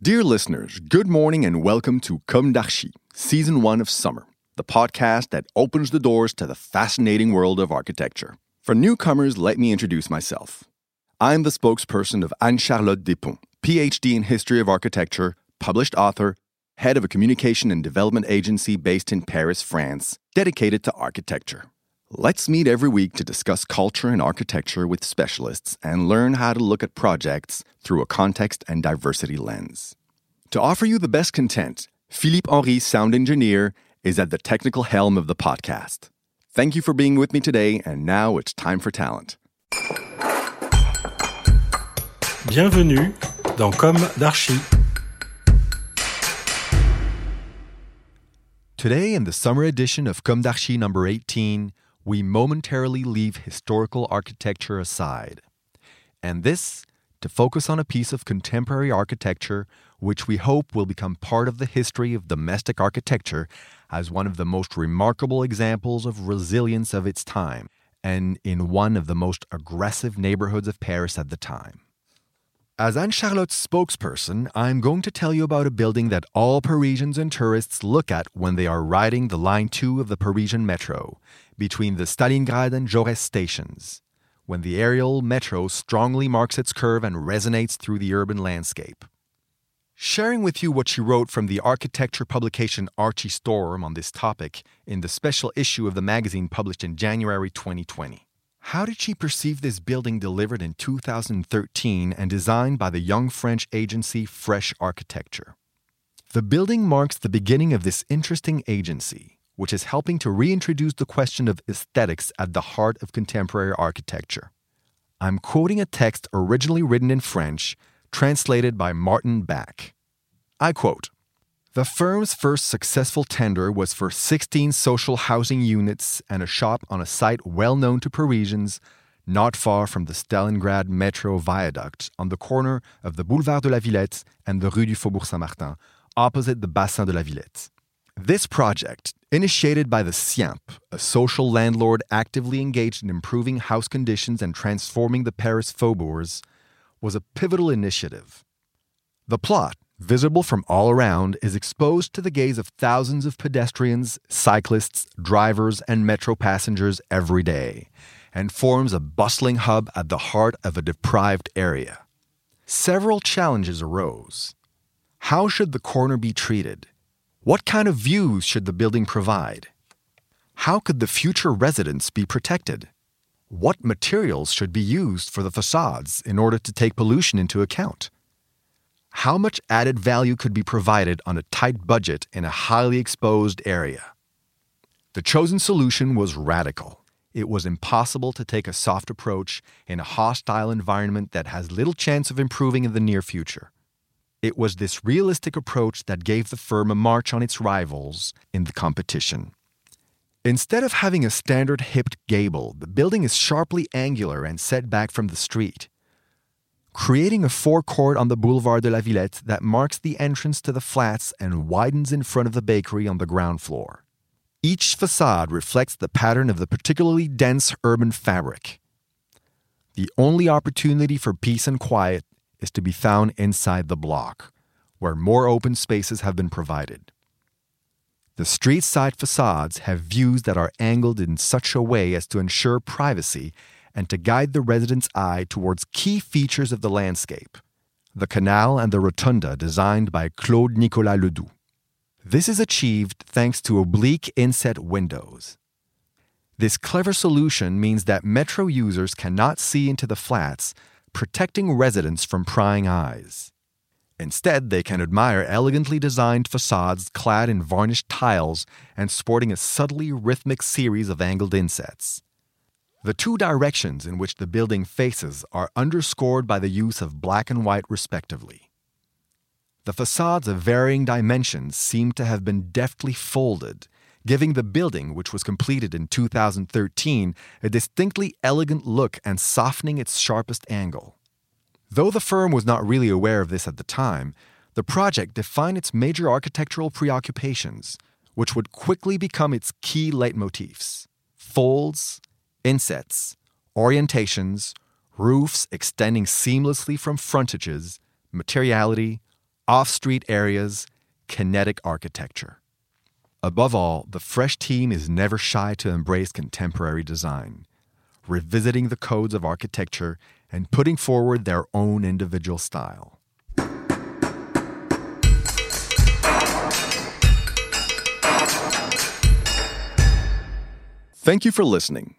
Dear listeners, good morning and welcome to Comme d'Archi, Season 1 of Summer, the podcast that opens the doors to the fascinating world of architecture. For newcomers, let me introduce myself. I'm the spokesperson of Anne Charlotte Despont, PhD in History of Architecture, published author, head of a communication and development agency based in Paris, France, dedicated to architecture. Let's meet every week to discuss culture and architecture with specialists and learn how to look at projects through a context and diversity lens. To offer you the best content, Philippe Henry, sound engineer, is at the technical helm of the podcast. Thank you for being with me today, and now it's time for talent. Bienvenue dans Comme d'Archi. Today, in the summer edition of Comme d'Archi number 18, we momentarily leave historical architecture aside. And this to focus on a piece of contemporary architecture which we hope will become part of the history of domestic architecture as one of the most remarkable examples of resilience of its time, and in one of the most aggressive neighborhoods of Paris at the time. As Anne Charlotte's spokesperson, I'm going to tell you about a building that all Parisians and tourists look at when they are riding the Line 2 of the Parisian metro, between the Stalingrad and Jaurès stations, when the aerial metro strongly marks its curve and resonates through the urban landscape. Sharing with you what she wrote from the architecture publication Archistorm on this topic in the special issue of the magazine published in January 2020. How did she perceive this building delivered in 2013 and designed by the young French agency Fresh Architecture? The building marks the beginning of this interesting agency, which is helping to reintroduce the question of aesthetics at the heart of contemporary architecture. I'm quoting a text originally written in French, translated by Martin Back. I quote The firm's first successful tender was for 16 social housing units and a shop on a site well known to Parisians, not far from the Stalingrad metro viaduct on the corner of the Boulevard de la Villette and the Rue du Faubourg Saint Martin, opposite the Bassin de la Villette. This project, initiated by the SIEMP, a social landlord actively engaged in improving house conditions and transforming the Paris faubourgs, was a pivotal initiative. The plot, visible from all around, is exposed to the gaze of thousands of pedestrians, cyclists, drivers, and metro passengers every day, and forms a bustling hub at the heart of a deprived area. Several challenges arose. How should the corner be treated? What kind of views should the building provide? How could the future residents be protected? What materials should be used for the facades in order to take pollution into account? How much added value could be provided on a tight budget in a highly exposed area? The chosen solution was radical. It was impossible to take a soft approach in a hostile environment that has little chance of improving in the near future. It was this realistic approach that gave the firm a march on its rivals in the competition. Instead of having a standard hipped gable, the building is sharply angular and set back from the street, creating a forecourt on the Boulevard de la Villette that marks the entrance to the flats and widens in front of the bakery on the ground floor. Each facade reflects the pattern of the particularly dense urban fabric. The only opportunity for peace and quiet is to be found inside the block, where more open spaces have been provided. The street side facades have views that are angled in such a way as to ensure privacy and to guide the resident's eye towards key features of the landscape the canal and the rotunda designed by Claude Nicolas Ledoux. This is achieved thanks to oblique inset windows. This clever solution means that Metro users cannot see into the flats, protecting residents from prying eyes. Instead, they can admire elegantly designed facades clad in varnished tiles and sporting a subtly rhythmic series of angled insets. The two directions in which the building faces are underscored by the use of black and white, respectively. The facades of varying dimensions seem to have been deftly folded, giving the building, which was completed in 2013, a distinctly elegant look and softening its sharpest angle. Though the firm was not really aware of this at the time, the project defined its major architectural preoccupations, which would quickly become its key leitmotifs folds, insets, orientations, roofs extending seamlessly from frontages, materiality, off street areas, kinetic architecture. Above all, the Fresh team is never shy to embrace contemporary design, revisiting the codes of architecture and putting forward their own individual style. Thank you for listening.